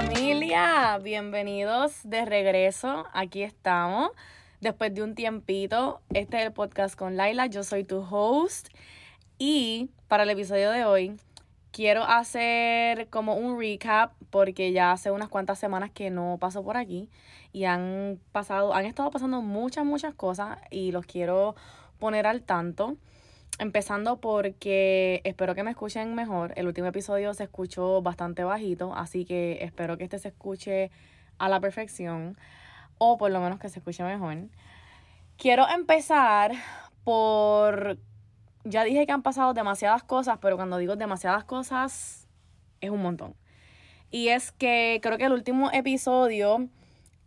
familia, bienvenidos de regreso. Aquí estamos. Después de un tiempito, este es el podcast con Laila. Yo soy tu host. Y para el episodio de hoy, quiero hacer como un recap porque ya hace unas cuantas semanas que no paso por aquí y han pasado, han estado pasando muchas, muchas cosas y los quiero poner al tanto. Empezando porque espero que me escuchen mejor. El último episodio se escuchó bastante bajito, así que espero que este se escuche a la perfección o por lo menos que se escuche mejor. Quiero empezar por... Ya dije que han pasado demasiadas cosas, pero cuando digo demasiadas cosas es un montón. Y es que creo que el último episodio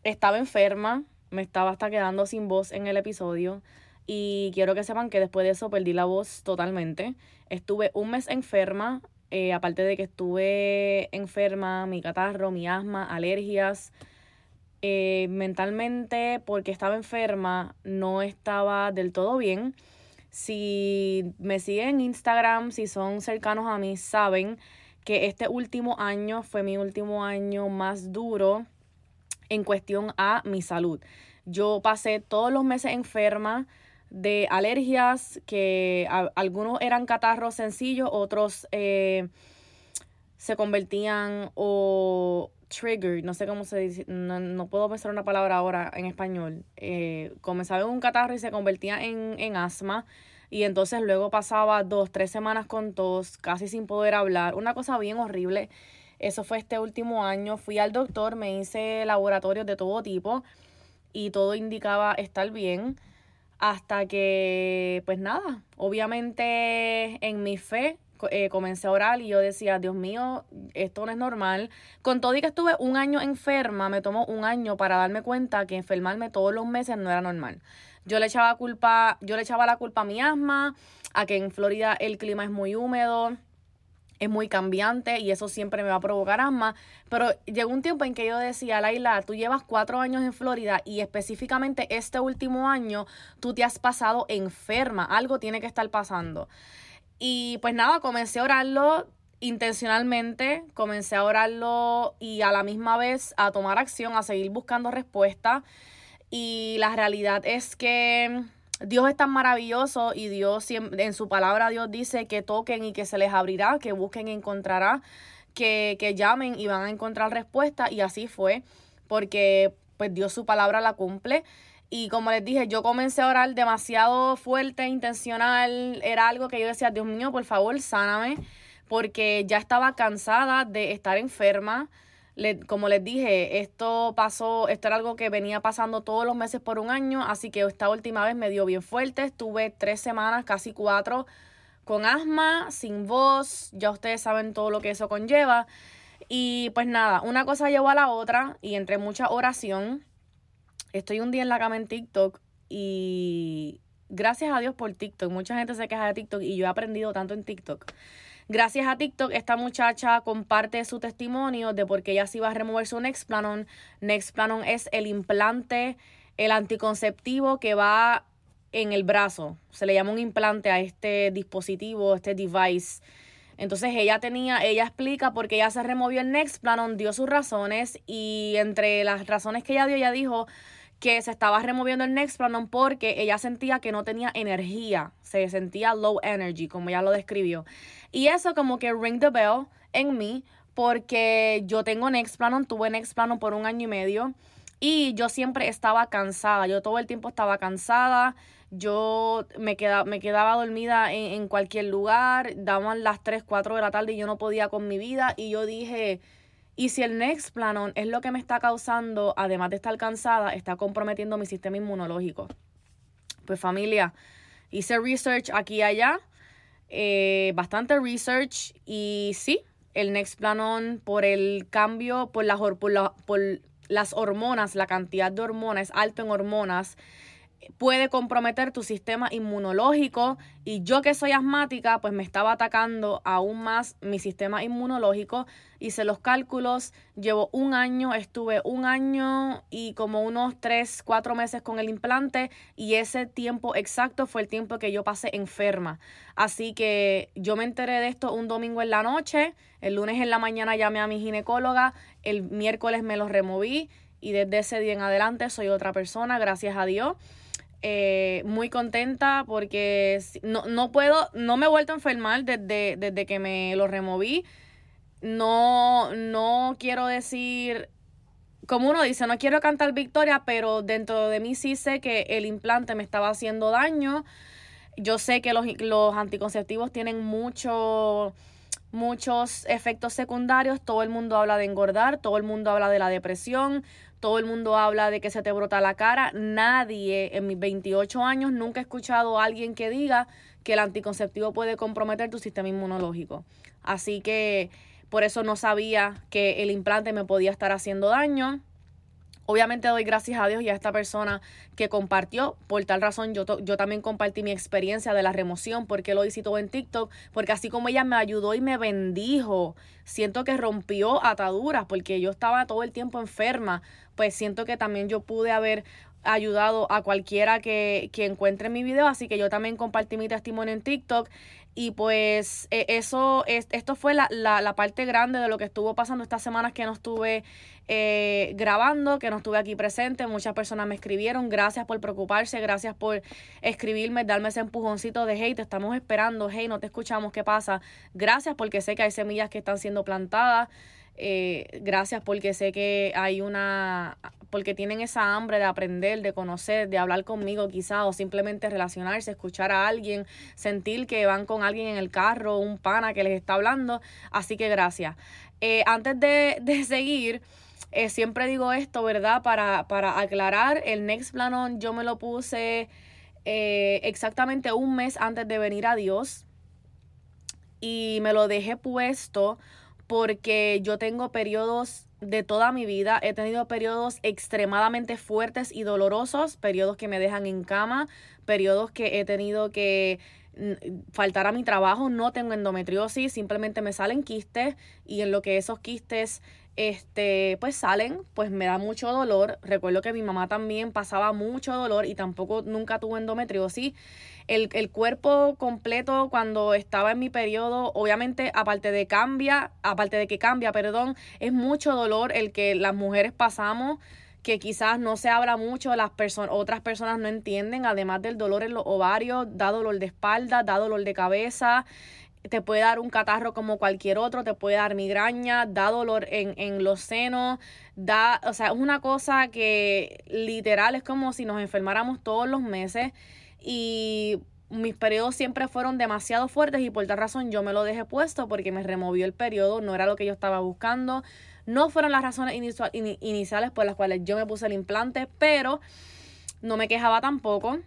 estaba enferma, me estaba hasta quedando sin voz en el episodio. Y quiero que sepan que después de eso perdí la voz totalmente. Estuve un mes enferma, eh, aparte de que estuve enferma, mi catarro, mi asma, alergias. Eh, mentalmente, porque estaba enferma, no estaba del todo bien. Si me siguen en Instagram, si son cercanos a mí, saben que este último año fue mi último año más duro en cuestión a mi salud. Yo pasé todos los meses enferma de alergias, que algunos eran catarros sencillos, otros eh, se convertían o triggered, no sé cómo se dice, no, puedo pensar una palabra ahora en español. Eh, comenzaba en un catarro y se convertía en, en asma. Y entonces luego pasaba dos, tres semanas con tos, casi sin poder hablar. Una cosa bien horrible. Eso fue este último año. Fui al doctor, me hice laboratorios de todo tipo y todo indicaba estar bien. Hasta que, pues nada, obviamente en mi fe eh, comencé a orar y yo decía, Dios mío, esto no es normal. Con todo y que estuve un año enferma, me tomó un año para darme cuenta que enfermarme todos los meses no era normal. Yo le echaba culpa, yo le echaba la culpa a mi asma, a que en Florida el clima es muy húmedo es muy cambiante y eso siempre me va a provocar asma. Pero llegó un tiempo en que yo decía, Laila, tú llevas cuatro años en Florida y específicamente este último año tú te has pasado enferma. Algo tiene que estar pasando. Y pues nada, comencé a orarlo intencionalmente, comencé a orarlo y a la misma vez a tomar acción, a seguir buscando respuestas. Y la realidad es que Dios es tan maravilloso y Dios en su palabra Dios dice que toquen y que se les abrirá, que busquen y encontrará, que, que llamen y van a encontrar respuesta y así fue, porque pues Dios su palabra la cumple. Y como les dije, yo comencé a orar demasiado fuerte, intencional. Era algo que yo decía, Dios mío, por favor, sáname. Porque ya estaba cansada de estar enferma como les dije, esto pasó, esto era algo que venía pasando todos los meses por un año, así que esta última vez me dio bien fuerte, estuve tres semanas, casi cuatro, con asma, sin voz, ya ustedes saben todo lo que eso conlleva. Y pues nada, una cosa llevó a la otra y entre mucha oración, estoy un día en la cama en TikTok y gracias a Dios por TikTok, mucha gente se queja de TikTok y yo he aprendido tanto en TikTok. Gracias a TikTok, esta muchacha comparte su testimonio de por qué ella se iba a remover su Nexplanon. Nexplanon es el implante, el anticonceptivo que va en el brazo. Se le llama un implante a este dispositivo, este device. Entonces ella tenía, ella explica por qué ella se removió el Nexplanon, dio sus razones y entre las razones que ella dio, ella dijo que se estaba removiendo el Nexplanon porque ella sentía que no tenía energía, se sentía low energy, como ella lo describió. Y eso como que ring the bell en mí porque yo tengo Nexplanon, tuve Nexplanon por un año y medio y yo siempre estaba cansada, yo todo el tiempo estaba cansada, yo me, quedaba, me quedaba dormida en, en cualquier lugar, daban las 3, 4 de la tarde y yo no podía con mi vida y yo dije y si el Nexplanon es lo que me está causando, además de estar cansada, está comprometiendo mi sistema inmunológico. Pues familia, hice research aquí y allá, eh, bastante research y sí, el Nexplanon por el cambio, por las, por, por las hormonas, la cantidad de hormonas, alto en hormonas, puede comprometer tu sistema inmunológico y yo que soy asmática pues me estaba atacando aún más mi sistema inmunológico hice los cálculos llevo un año estuve un año y como unos tres cuatro meses con el implante y ese tiempo exacto fue el tiempo que yo pasé enferma. Así que yo me enteré de esto un domingo en la noche el lunes en la mañana llamé a mi ginecóloga el miércoles me los removí y desde ese día en adelante soy otra persona gracias a Dios eh, muy contenta porque no, no puedo, no me he vuelto a enfermar desde, desde que me lo removí. No, no quiero decir, como uno dice, no quiero cantar victoria, pero dentro de mí sí sé que el implante me estaba haciendo daño. Yo sé que los, los anticonceptivos tienen mucho muchos efectos secundarios, todo el mundo habla de engordar, todo el mundo habla de la depresión, todo el mundo habla de que se te brota la cara. Nadie en mis 28 años nunca he escuchado a alguien que diga que el anticonceptivo puede comprometer tu sistema inmunológico. Así que por eso no sabía que el implante me podía estar haciendo daño. Obviamente doy gracias a Dios y a esta persona que compartió. Por tal razón, yo, yo también compartí mi experiencia de la remoción, porque lo hice todo en TikTok, porque así como ella me ayudó y me bendijo, siento que rompió ataduras, porque yo estaba todo el tiempo enferma, pues siento que también yo pude haber ayudado a cualquiera que, que encuentre mi video, así que yo también compartí mi testimonio en TikTok y pues e, eso, es, esto fue la, la, parte grande de lo que estuvo pasando estas semanas que no estuve eh, grabando, que no estuve aquí presente. Muchas personas me escribieron, gracias por preocuparse, gracias por escribirme, darme ese empujoncito de, hey, te estamos esperando, hey, no te escuchamos, ¿qué pasa? Gracias porque sé que hay semillas que están siendo plantadas. Eh, gracias porque sé que hay una, porque tienen esa hambre de aprender, de conocer, de hablar conmigo quizás, o simplemente relacionarse, escuchar a alguien, sentir que van con alguien en el carro, un pana que les está hablando. Así que gracias. Eh, antes de, de seguir, eh, siempre digo esto, ¿verdad? Para, para aclarar, el Next Planon yo me lo puse exactamente un mes antes de venir a Dios y me lo dejé puesto porque yo tengo periodos de toda mi vida, he tenido periodos extremadamente fuertes y dolorosos, periodos que me dejan en cama, periodos que he tenido que faltar a mi trabajo, no tengo endometriosis, simplemente me salen quistes y en lo que esos quistes este pues salen, pues me da mucho dolor. Recuerdo que mi mamá también pasaba mucho dolor y tampoco nunca tuvo endometriosis el, el cuerpo completo cuando estaba en mi periodo, obviamente aparte de cambia, aparte de que cambia, perdón, es mucho dolor el que las mujeres pasamos que quizás no se habla mucho, las personas, otras personas no entienden, además del dolor en los ovarios, da dolor de espalda, da dolor de cabeza, te puede dar un catarro como cualquier otro, te puede dar migraña, da dolor en, en los senos, da, o sea, es una cosa que literal es como si nos enfermáramos todos los meses y mis periodos siempre fueron demasiado fuertes y por tal razón yo me lo dejé puesto porque me removió el periodo, no era lo que yo estaba buscando. No fueron las razones iniciales por las cuales yo me puse el implante, pero no me quejaba tampoco.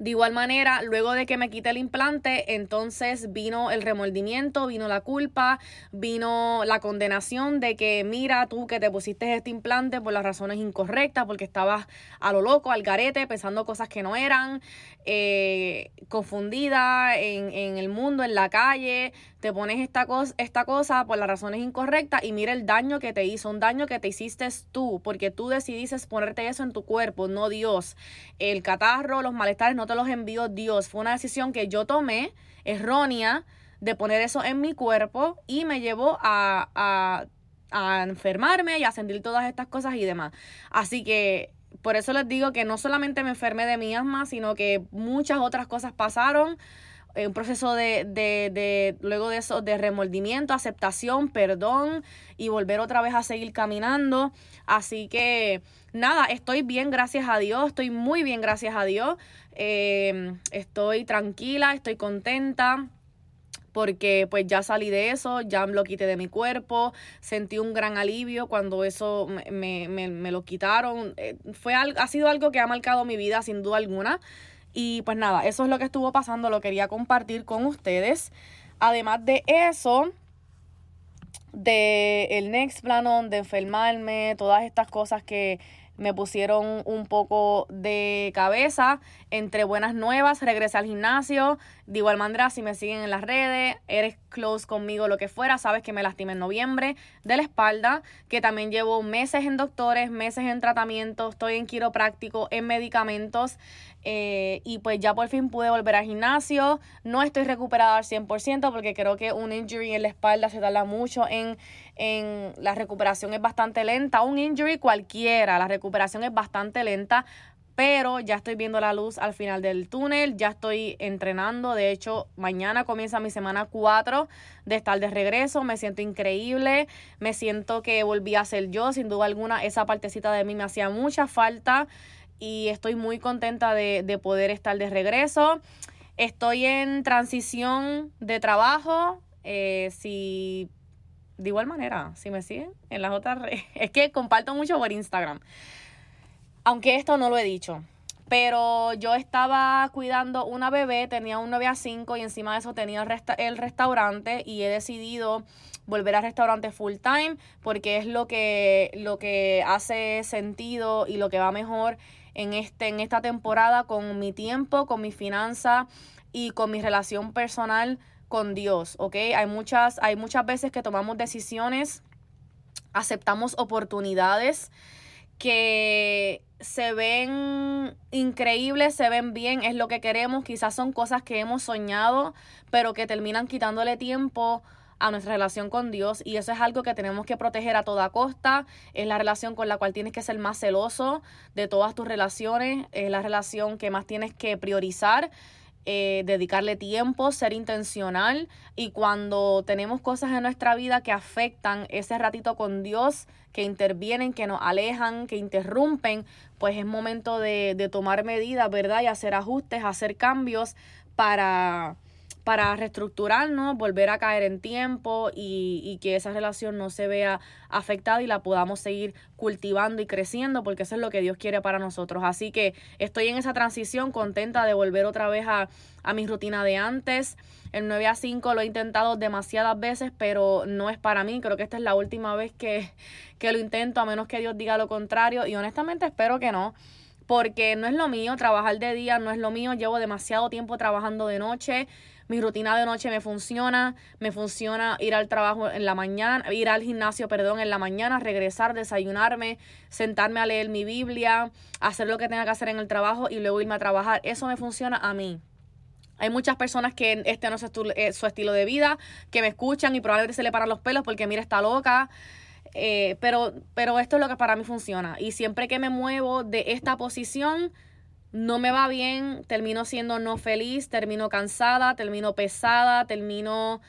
De igual manera, luego de que me quité el implante, entonces vino el remordimiento, vino la culpa, vino la condenación de que mira tú que te pusiste este implante por las razones incorrectas, porque estabas a lo loco, al garete, pensando cosas que no eran, eh, confundida en, en el mundo, en la calle, te pones esta cosa, esta cosa por las razones incorrectas y mira el daño que te hizo, un daño que te hiciste tú, porque tú decidiste ponerte eso en tu cuerpo, no Dios. El catarro, los malestares no te los envió Dios, fue una decisión que yo tomé errónea de poner eso en mi cuerpo y me llevó a, a, a enfermarme y a sentir todas estas cosas y demás. Así que por eso les digo que no solamente me enfermé de mi asma, sino que muchas otras cosas pasaron un proceso de, de, de, luego de eso, de remordimiento, aceptación, perdón y volver otra vez a seguir caminando. Así que nada, estoy bien, gracias a Dios, estoy muy bien, gracias a Dios. Eh, estoy tranquila, estoy contenta porque pues ya salí de eso, ya lo quité de mi cuerpo, sentí un gran alivio cuando eso me, me, me lo quitaron. Eh, fue, ha sido algo que ha marcado mi vida sin duda alguna. Y pues nada, eso es lo que estuvo pasando, lo quería compartir con ustedes. Además de eso, de el next planon, de enfermarme, todas estas cosas que me pusieron un poco de cabeza entre buenas nuevas, regresé al gimnasio, de igual manera si me siguen en las redes, eres close conmigo, lo que fuera, sabes que me lastimé en noviembre de la espalda, que también llevo meses en doctores, meses en tratamiento, estoy en quiropráctico, en medicamentos, eh, y pues ya por fin pude volver al gimnasio. No estoy recuperada al 100% porque creo que un injury en la espalda se tarda mucho en, en la recuperación es bastante lenta. Un injury cualquiera, la recuperación es bastante lenta. Pero ya estoy viendo la luz al final del túnel, ya estoy entrenando. De hecho, mañana comienza mi semana 4 de estar de regreso. Me siento increíble, me siento que volví a ser yo. Sin duda alguna, esa partecita de mí me hacía mucha falta y estoy muy contenta de, de poder estar de regreso. Estoy en transición de trabajo. Eh, si de igual manera, si me siguen en las otras redes, es que comparto mucho por Instagram. Aunque esto no lo he dicho. Pero yo estaba cuidando una bebé, tenía un 9 a 5 y encima de eso tenía el, el restaurante y he decidido volver al restaurante full time porque es lo que, lo que hace sentido y lo que va mejor en, este, en esta temporada con mi tiempo, con mi finanza y con mi relación personal con Dios, ¿ok? Hay muchas, hay muchas veces que tomamos decisiones, aceptamos oportunidades que se ven increíbles, se ven bien, es lo que queremos, quizás son cosas que hemos soñado, pero que terminan quitándole tiempo a nuestra relación con Dios y eso es algo que tenemos que proteger a toda costa. Es la relación con la cual tienes que ser más celoso de todas tus relaciones, es la relación que más tienes que priorizar. Eh, dedicarle tiempo, ser intencional y cuando tenemos cosas en nuestra vida que afectan ese ratito con Dios, que intervienen, que nos alejan, que interrumpen, pues es momento de, de tomar medidas, ¿verdad? Y hacer ajustes, hacer cambios para, para reestructurarnos, volver a caer en tiempo y, y, que esa relación no se vea afectada y la podamos seguir cultivando y creciendo, porque eso es lo que Dios quiere para nosotros. Así que estoy en esa transición, contenta de volver otra vez a, a mi rutina de antes. El 9 a 5 lo he intentado demasiadas veces, pero no es para mí. Creo que esta es la última vez que, que lo intento, a menos que Dios diga lo contrario. Y honestamente espero que no porque no es lo mío trabajar de día, no es lo mío, llevo demasiado tiempo trabajando de noche, mi rutina de noche me funciona, me funciona ir al trabajo en la mañana, ir al gimnasio, perdón, en la mañana, regresar, desayunarme, sentarme a leer mi Biblia, hacer lo que tenga que hacer en el trabajo y luego irme a trabajar. Eso me funciona a mí. Hay muchas personas que este no es su, eh, estilo de vida, que me escuchan y probablemente se le paran los pelos porque mira, está loca. Eh, pero, pero esto es lo que para mí funciona. Y siempre que me muevo de esta posición, no me va bien, termino siendo no feliz, termino cansada, termino pesada, termino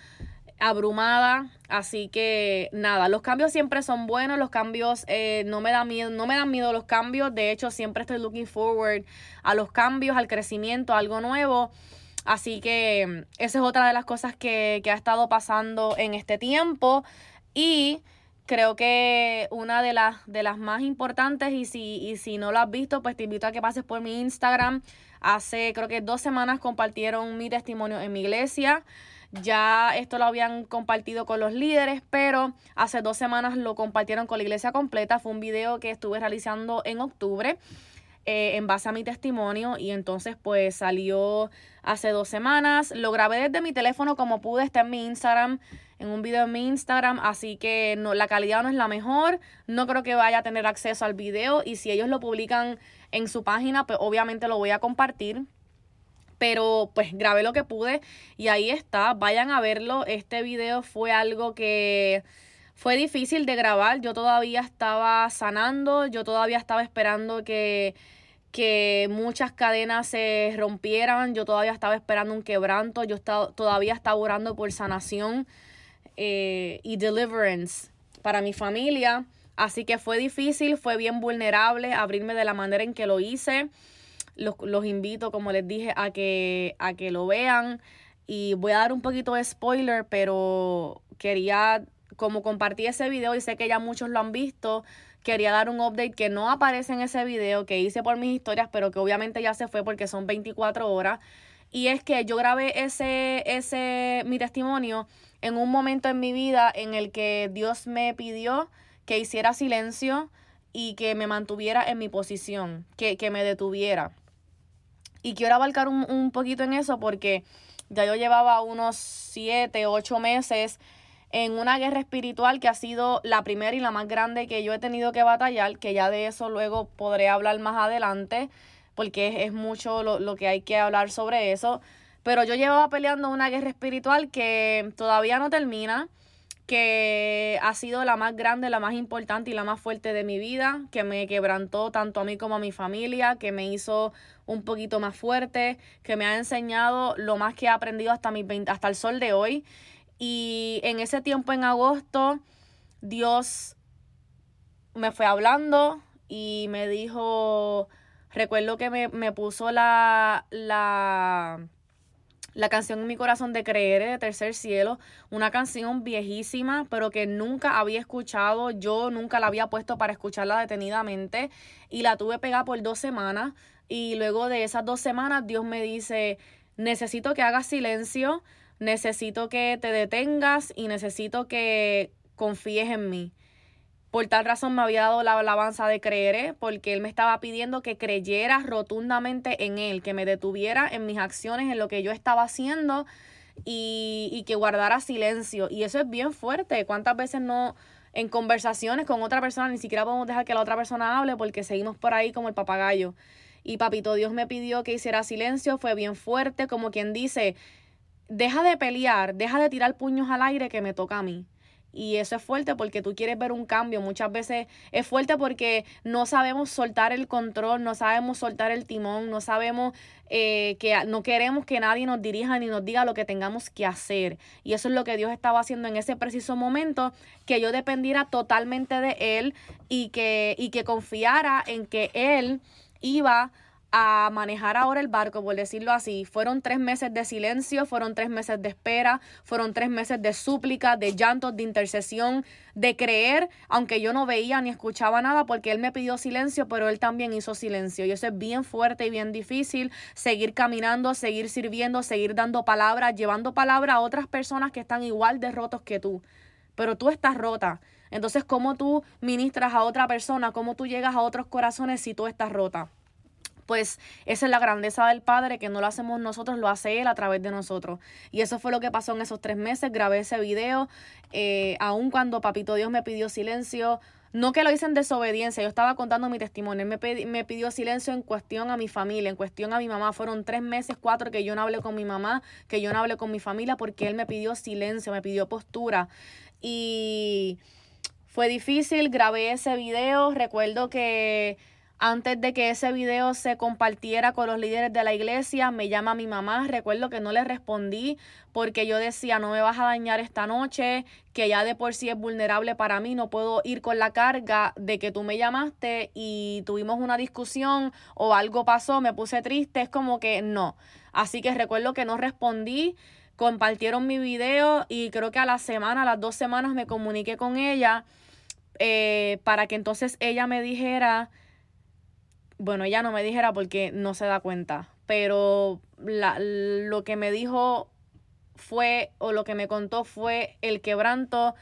abrumada, así que nada, los cambios siempre son buenos, los cambios eh, no me dan miedo, no me dan miedo los cambios, de hecho siempre estoy looking forward a los cambios, al crecimiento, a algo nuevo, así que esa es otra de las cosas que, que ha estado pasando en este tiempo. Y creo que una de las, de las más importantes y si, y si no lo has visto, pues te invito a que pases por mi Instagram. Hace creo que dos semanas compartieron mi testimonio en mi iglesia. Ya esto lo habían compartido con los líderes, pero hace dos semanas lo compartieron con la iglesia completa. Fue un video que estuve realizando en octubre. Eh, en base a mi testimonio y entonces pues salió hace dos semanas. Lo grabé desde mi teléfono como pude, está en mi Instagram, en un video en mi Instagram, así que no, la calidad no es la mejor, no creo que vaya a tener acceso al video y si ellos lo publican en su página pues obviamente lo voy a compartir. Pero pues grabé lo que pude y ahí está, vayan a verlo. Este video fue algo que fue difícil de grabar, yo todavía estaba sanando, yo todavía estaba esperando que, que muchas cadenas se rompieran, yo todavía estaba esperando un quebranto, yo estaba, todavía estaba orando por sanación eh, y deliverance para mi familia. Así que fue difícil, fue bien vulnerable abrirme de la manera en que lo hice. Los, los invito, como les dije, a que, a que lo vean. Y voy a dar un poquito de spoiler, pero quería como compartí ese video y sé que ya muchos lo han visto, quería dar un update que no aparece en ese video que hice por mis historias, pero que obviamente ya se fue porque son 24 horas. Y es que yo grabé ese, ese, mi testimonio en un momento en mi vida en el que Dios me pidió que hiciera silencio y que me mantuviera en mi posición, que, que me detuviera. Y quiero abarcar un, un poquito en eso porque ya yo llevaba unos siete, ocho meses en una guerra espiritual que ha sido la primera y la más grande que yo he tenido que batallar, que ya de eso luego podré hablar más adelante, porque es, mucho lo, lo, que hay que hablar sobre eso. Pero yo llevaba peleando una guerra espiritual que todavía no termina, que ha sido la más grande, la más importante y la más fuerte de mi vida, que me quebrantó tanto a mí como a mi familia, que me hizo un poquito más fuerte, que me ha enseñado lo más que he aprendido hasta, mi, hasta el sol de hoy. Y en ese tiempo, en agosto, Dios me fue hablando y me dijo, recuerdo que me, me puso la, la la canción en mi corazón de Creer de Tercer Cielo, una canción viejísima, pero que nunca había escuchado, yo nunca la había puesto para escucharla detenidamente y la tuve pegada por dos semanas y luego de esas dos semanas Dios me dice, necesito que hagas silencio, necesito que te detengas y necesito que confíes en mí. Por tal razón me había dado la alabanza de creer, porque Él me estaba pidiendo que creyera rotundamente en Él, que me detuviera en mis acciones, en lo que yo estaba haciendo y, y que guardara silencio. Y eso es bien fuerte. ¿Cuántas veces no en conversaciones con otra persona ni siquiera podemos dejar que la otra persona hable porque seguimos por ahí como el papagayo? Y papito Dios me pidió que hiciera silencio, fue bien fuerte, como quien dice, deja de pelear, deja de tirar puños al aire que me toca a mí. Y eso es fuerte porque tú quieres ver un cambio. Muchas veces es fuerte porque no sabemos soltar el control, no sabemos soltar el timón, no sabemos eh, que no queremos que nadie nos dirija ni nos diga lo que tengamos que hacer. Y eso es lo que Dios estaba haciendo en ese preciso momento, que yo dependiera totalmente de Él y que, y que confiara en que Él iba a manejar ahora el barco, por decirlo así. Fueron tres meses de silencio, fueron tres meses de espera, fueron tres meses de súplica, de llantos, de intercesión, de creer, aunque yo no veía ni escuchaba nada, porque él me pidió silencio, pero él también hizo silencio. Y eso es bien fuerte y bien difícil, seguir caminando, seguir sirviendo, seguir dando palabras, llevando palabra a otras personas que están igual de rotos que tú. Pero tú estás rota. Entonces, ¿cómo tú ministras a otra persona? ¿Cómo tú llegas a otros corazones si tú estás rota? Pues esa es la grandeza del Padre, que no lo hacemos nosotros, lo hace Él a través de nosotros. Y eso fue lo que pasó en esos tres meses, grabé ese video, eh, aun cuando Papito Dios me pidió silencio, no que lo hice en desobediencia, yo estaba contando mi testimonio, Él me, me pidió silencio en cuestión a mi familia, en cuestión a mi mamá, fueron tres meses, cuatro que yo no hablé con mi mamá, que yo no hablé con mi familia, porque Él me pidió silencio, me pidió postura. Y fue difícil, grabé ese video, recuerdo que antes de que ese video se compartiera con los líderes de la iglesia, me llama mi mamá. Recuerdo que no le respondí porque yo decía, no me vas a dañar esta noche, que ya de por sí es vulnerable para mí, no puedo ir con la carga de que tú me llamaste y tuvimos una discusión o algo pasó, me puse triste, es como que no. Así que recuerdo que no respondí compartieron mi video y creo que a la semana, a las dos semanas me comuniqué con ella eh, para que entonces ella me dijera bueno, ella no me dijera porque no se da cuenta, pero la, lo que me dijo fue, o lo que me contó fue el quebranto,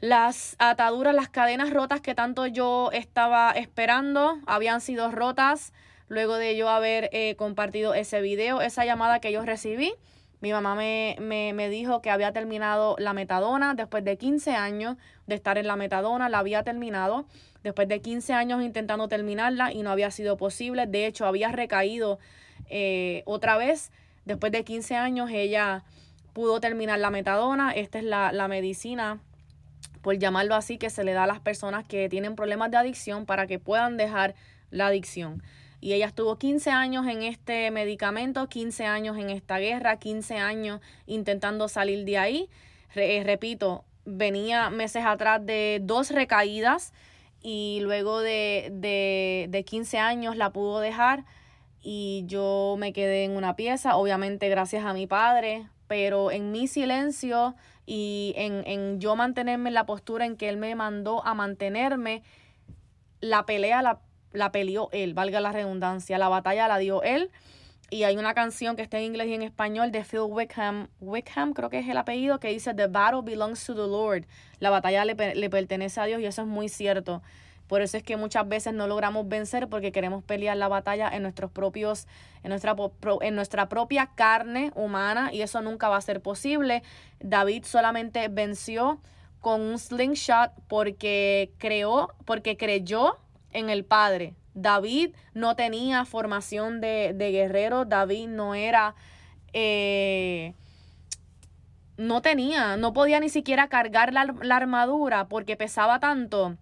las ataduras, las cadenas rotas que tanto yo estaba esperando, habían sido rotas luego de yo haber eh, compartido ese video, esa llamada que yo recibí. Mi mamá me, me, me, dijo que había terminado la metadona después de 15 años de estar en la metadona, la había terminado después de 15 años intentando terminarla y no había sido posible. De hecho, había recaído eh, otra vez. Después de 15 años ella pudo terminar la metadona. Esta es la, la medicina, por llamarlo así, que se le da a las personas que tienen problemas de adicción para que puedan dejar la adicción. Y ella estuvo 15 años en este medicamento, 15 años en esta guerra, 15 años intentando salir de ahí. Eh, repito, venía meses atrás de dos recaídas y luego de, de, de 15 años la pudo dejar y yo me quedé en una pieza, obviamente gracias a mi padre, pero en mi silencio y en, en yo mantenerme en la postura en que él me mandó a mantenerme, la pelea la, la peleó él, valga la redundancia, la batalla la dio él y hay una canción que está en inglés y en español de Phil Wickham, Wickham creo que es el apellido, que dice The battle belongs to the Lord. La batalla le, le pertenece a Dios y eso es muy cierto Por eso es que muchas veces no logramos vencer porque queremos pelear la batalla en nuestros propios, en nuestra, en nuestra propia carne humana y eso nunca va a ser posible. David solamente venció con un slingshot porque creó, porque creyó en el Padre. David no tenía formación de, guerrero, David no era... Eh, no tenía, no podía ni siquiera cargar la, la armadura porque pesaba tanto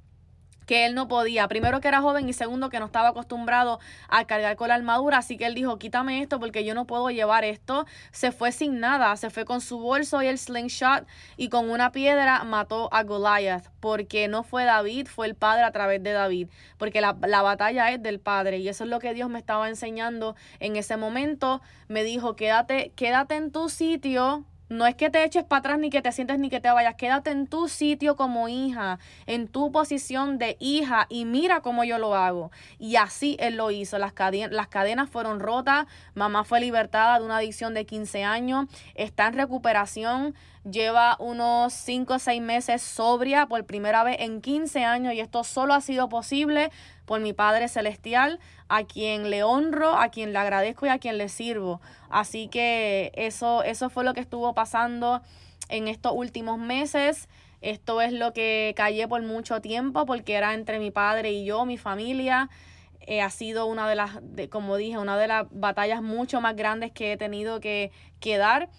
que él no podía. Primero que era joven y segundo que no estaba acostumbrado a cargar con la armadura. Así que él dijo, quítame esto porque yo no puedo llevar esto. Se fue sin nada, se fue con su bolso y el slingshot y con una piedra mató a Goliath. Porque no fue David, fue el padre a través de David. Porque la, la batalla es del padre y eso es lo que Dios me estaba enseñando en ese momento. Me dijo, quédate, quédate en tu sitio no es que te eches para atrás ni que te sientes ni que te vayas. Quédate en tu sitio como hija, en tu posición de hija y mira cómo yo lo hago. Y así él lo hizo. Las, cadenas, las cadenas fueron rotas. Mamá fue libertada de una adicción de 15 años. Está en recuperación. Lleva unos 5 o 6 meses sobria por primera vez en 15 años y esto solo ha sido posible por mi Padre Celestial, a quien le honro, a quien le agradezco y a quien le sirvo. Así que eso, eso fue lo que estuvo pasando en estos últimos meses. Esto es lo que callé por mucho tiempo porque era entre mi padre y yo, mi familia. Eh, ha sido una de las, como dije, una de las batallas mucho más grandes que he tenido que, que dar.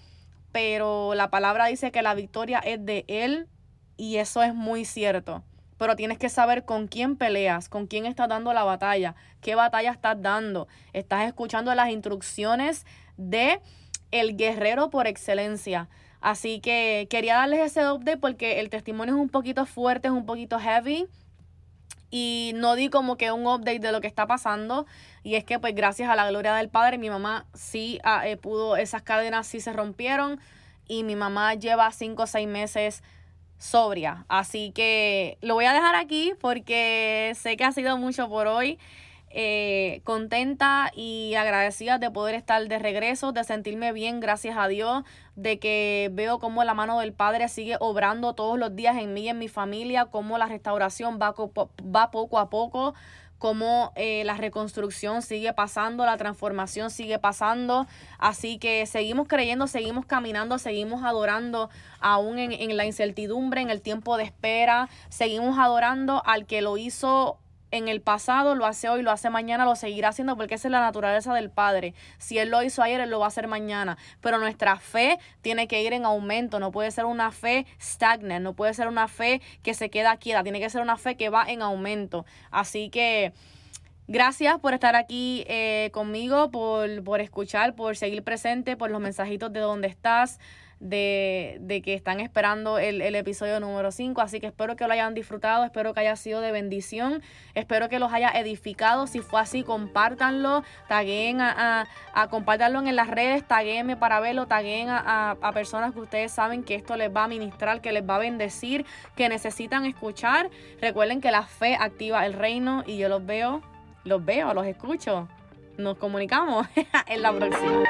Pero la palabra dice que la victoria es de Él y eso es muy cierto pero tienes que saber con quién peleas, con quién estás dando la batalla, qué batalla estás dando. Estás escuchando las instrucciones de el guerrero por excelencia. Así que quería darles ese update porque el testimonio es un poquito fuerte, es un poquito heavy. Y no di como que un update de lo que está pasando. Y es que pues gracias a la gloria del Padre, mi mamá sí ah, eh, pudo, esas cadenas sí se rompieron. Y mi mamá lleva cinco o seis meses sobria. Así que lo voy a dejar aquí porque sé que ha sido mucho por hoy. Eh, contenta y agradecida de poder estar de regreso, de sentirme bien, gracias a Dios, de que veo cómo la mano del Padre sigue obrando todos los días en mí y en mi familia, cómo la restauración va, va poco a poco cómo eh, la reconstrucción sigue pasando, la transformación sigue pasando. Así que seguimos creyendo, seguimos caminando, seguimos adorando aún en, en la incertidumbre, en el tiempo de espera. Seguimos adorando al que lo hizo en el pasado, lo hace hoy, lo hace mañana, lo seguirá haciendo porque esa es la naturaleza del Padre. Si Él lo hizo ayer, Él lo va a hacer mañana. Pero nuestra fe tiene que ir en aumento, no puede ser una fe stagnant, no puede ser una fe que se queda quieta, tiene que ser una fe que va en aumento. Así que... Gracias por estar aquí eh, conmigo, por, por escuchar, por seguir presente, por los mensajitos de dónde estás de, de que están esperando el, el episodio número 5. Así que espero que lo hayan disfrutado, espero que haya sido de bendición, espero que los haya edificado. Si fue así, compártanlo, taguen a, a, en las redes, taguenme para verlo, taguen a, a, personas que ustedes saben que esto les va a ministrar, que les va a bendecir, que necesitan escuchar. Recuerden que la fe activa el reino y yo los veo, los veo, los escucho. Nos comunicamos en la próxima.